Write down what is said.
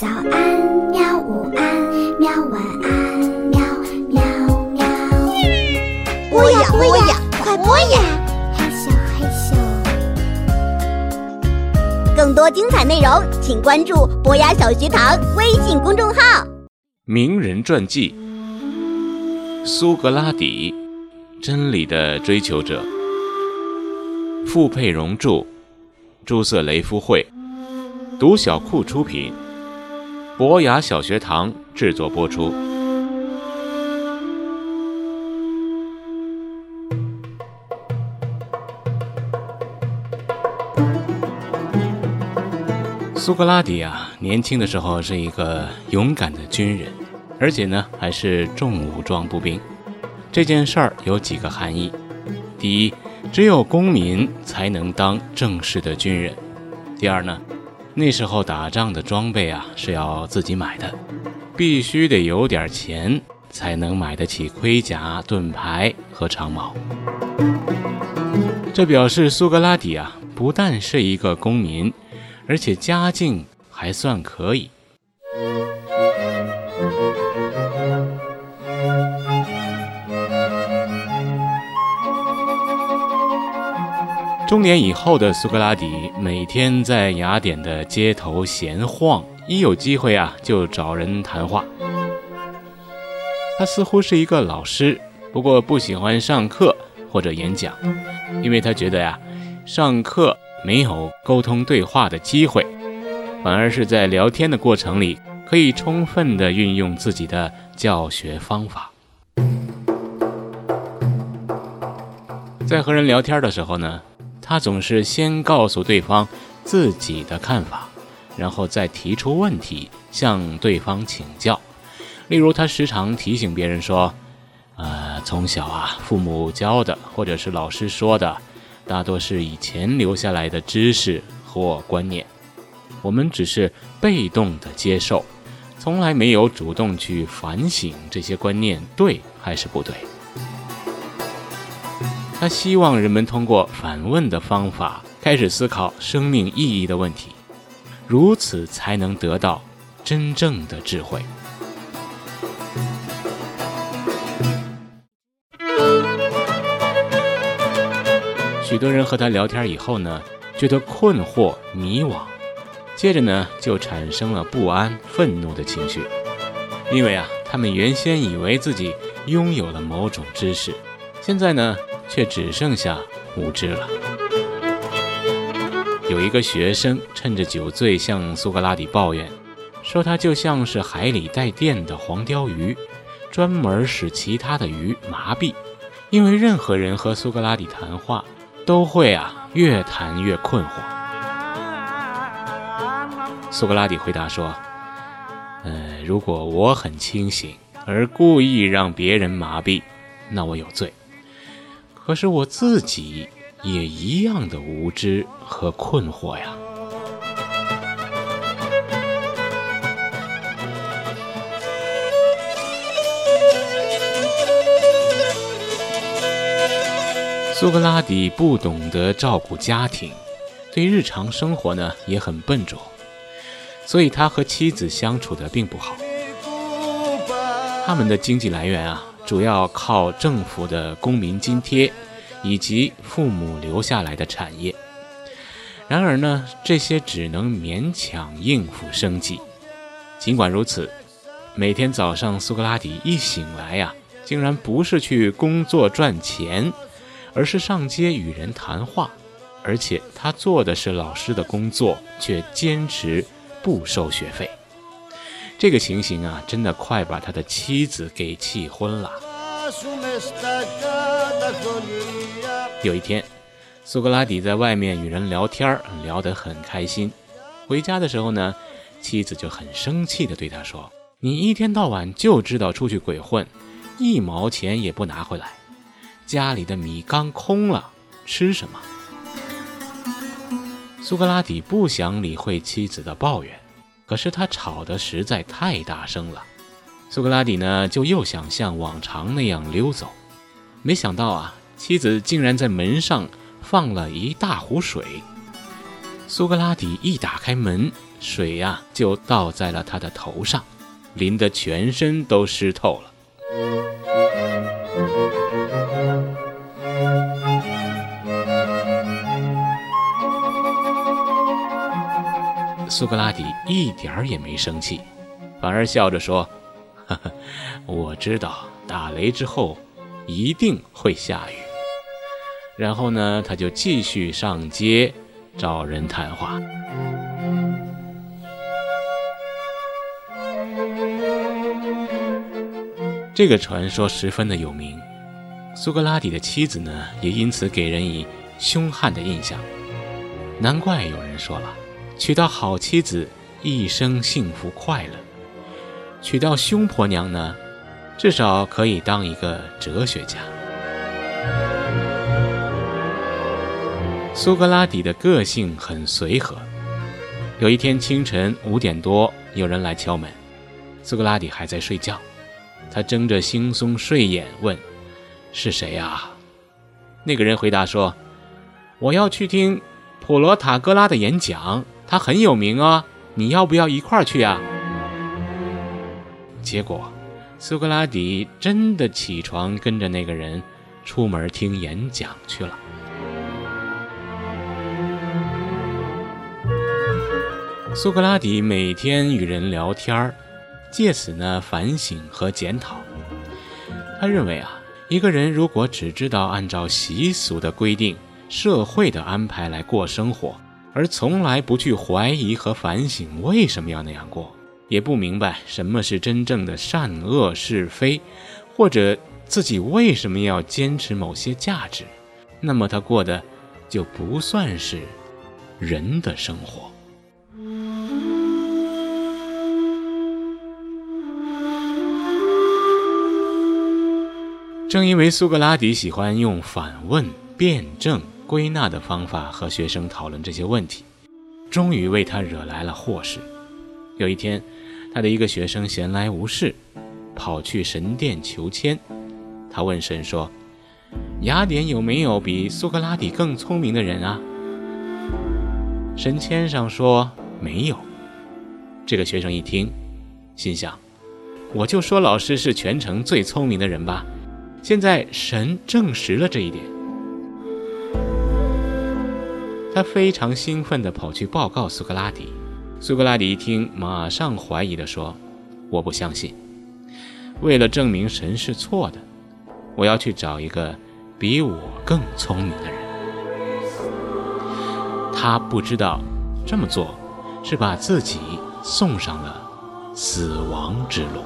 早安，喵！午安，喵！晚安，喵喵喵。播呀播呀，快播呀！嘿咻，嘿咻。更多精彩内容，请关注博雅小学堂微信公众号。名人传记：苏格拉底，真理的追求者。傅佩荣著，朱瑟雷夫绘，读小库出品。博雅小学堂制作播出。苏格拉底啊，年轻的时候是一个勇敢的军人，而且呢还是重武装步兵。这件事儿有几个含义：第一，只有公民才能当正式的军人；第二呢。那时候打仗的装备啊是要自己买的，必须得有点钱才能买得起盔甲、盾牌和长矛。这表示苏格拉底啊不但是一个公民，而且家境还算可以。中年以后的苏格拉底每天在雅典的街头闲晃，一有机会啊就找人谈话。他似乎是一个老师，不过不喜欢上课或者演讲，因为他觉得呀，上课没有沟通对话的机会，反而是在聊天的过程里可以充分的运用自己的教学方法。在和人聊天的时候呢。他总是先告诉对方自己的看法，然后再提出问题向对方请教。例如，他时常提醒别人说：“呃，从小啊，父母教的或者是老师说的，大多是以前留下来的知识或观念，我们只是被动的接受，从来没有主动去反省这些观念对还是不对。”他希望人们通过反问的方法开始思考生命意义的问题，如此才能得到真正的智慧。许多人和他聊天以后呢，觉得困惑、迷惘，接着呢就产生了不安、愤怒的情绪，因为啊，他们原先以为自己拥有了某种知识，现在呢。却只剩下无知了。有一个学生趁着酒醉向苏格拉底抱怨，说他就像是海里带电的黄鲷鱼，专门使其他的鱼麻痹。因为任何人和苏格拉底谈话，都会啊越谈越困惑。苏格拉底回答说：“呃，如果我很清醒，而故意让别人麻痹，那我有罪。”可是我自己也一样的无知和困惑呀。苏格拉底不懂得照顾家庭，对日常生活呢也很笨拙，所以他和妻子相处的并不好。他们的经济来源啊。主要靠政府的公民津贴，以及父母留下来的产业。然而呢，这些只能勉强应付生计。尽管如此，每天早上苏格拉底一醒来呀，竟然不是去工作赚钱，而是上街与人谈话。而且他做的是老师的工作，却坚持不收学费。这个情形啊，真的快把他的妻子给气昏了。有一天，苏格拉底在外面与人聊天，聊得很开心。回家的时候呢，妻子就很生气地对他说：“你一天到晚就知道出去鬼混，一毛钱也不拿回来，家里的米缸空了，吃什么？”苏格拉底不想理会妻子的抱怨。可是他吵得实在太大声了，苏格拉底呢就又想像往常那样溜走，没想到啊，妻子竟然在门上放了一大壶水。苏格拉底一打开门，水呀就倒在了他的头上，淋得全身都湿透了。苏格拉底一点儿也没生气，反而笑着说：“呵呵，我知道打雷之后一定会下雨。”然后呢，他就继续上街。找人谈话。这个传说十分的有名，苏格拉底的妻子呢，也因此给人以凶悍的印象。难怪有人说了，娶到好妻子，一生幸福快乐；娶到凶婆娘呢，至少可以当一个哲学家。苏格拉底的个性很随和。有一天清晨五点多，有人来敲门，苏格拉底还在睡觉。他睁着惺忪睡眼问：“是谁呀？”那个人回答说：“我要去听普罗塔戈拉的演讲，他很有名啊，你要不要一块儿去呀？”结果，苏格拉底真的起床，跟着那个人出门听演讲去了。苏格拉底每天与人聊天儿，借此呢反省和检讨。他认为啊，一个人如果只知道按照习俗的规定、社会的安排来过生活，而从来不去怀疑和反省为什么要那样过，也不明白什么是真正的善恶是非，或者自己为什么要坚持某些价值，那么他过的就不算是人的生活。正因为苏格拉底喜欢用反问、辩证、归纳的方法和学生讨论这些问题，终于为他惹来了祸事。有一天，他的一个学生闲来无事，跑去神殿求签。他问神说：“雅典有没有比苏格拉底更聪明的人啊？”神签上说没有。这个学生一听，心想：“我就说老师是全城最聪明的人吧。”现在神证实了这一点，他非常兴奋地跑去报告苏格拉底。苏格拉底一听，马上怀疑地说：“我不相信。为了证明神是错的，我要去找一个比我更聪明的人。”他不知道这么做是把自己送上了死亡之路。